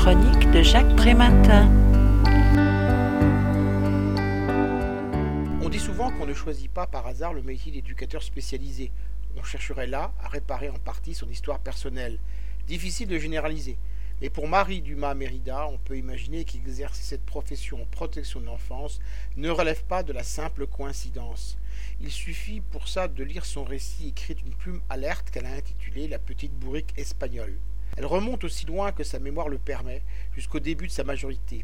chronique de Jacques Prématin. On dit souvent qu'on ne choisit pas par hasard le métier d'éducateur spécialisé. On chercherait là à réparer en partie son histoire personnelle. Difficile de généraliser. Mais pour Marie Dumas Mérida, on peut imaginer qu'exercer cette profession en protection de l'enfance ne relève pas de la simple coïncidence. Il suffit pour ça de lire son récit écrit d'une plume alerte qu'elle a intitulé La petite bourrique espagnole. Elle remonte aussi loin que sa mémoire le permet, jusqu'au début de sa majorité.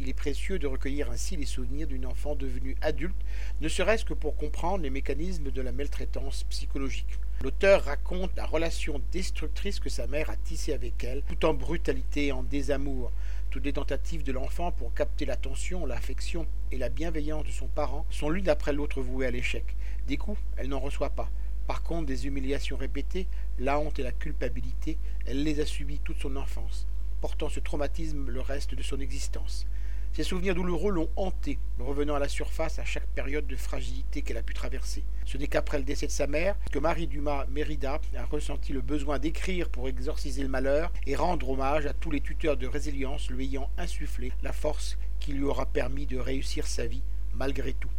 Il est précieux de recueillir ainsi les souvenirs d'une enfant devenue adulte, ne serait-ce que pour comprendre les mécanismes de la maltraitance psychologique. L'auteur raconte la relation destructrice que sa mère a tissée avec elle, tout en brutalité et en désamour. Toutes les tentatives de l'enfant pour capter l'attention, l'affection et la bienveillance de son parent sont l'une après l'autre vouées à l'échec. Des coups, elle n'en reçoit pas. Par contre, des humiliations répétées, la honte et la culpabilité, elle les a subies toute son enfance, portant ce traumatisme le reste de son existence. Ses souvenirs douloureux l'ont hanté, revenant à la surface à chaque période de fragilité qu'elle a pu traverser. Ce n'est qu'après le décès de sa mère que Marie Dumas Mérida a ressenti le besoin d'écrire pour exorciser le malheur et rendre hommage à tous les tuteurs de résilience lui ayant insufflé la force qui lui aura permis de réussir sa vie malgré tout.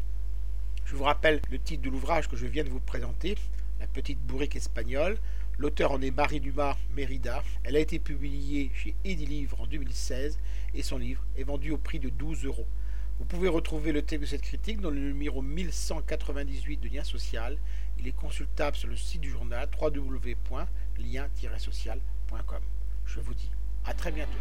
Je vous rappelle le titre de l'ouvrage que je viens de vous présenter, La petite bourrique espagnole. L'auteur en est Marie Dumas Mérida. Elle a été publiée chez Livre en 2016 et son livre est vendu au prix de 12 euros. Vous pouvez retrouver le texte de cette critique dans le numéro 1198 de Lien Social. Il est consultable sur le site du journal www.lien-social.com. Je vous dis à très bientôt.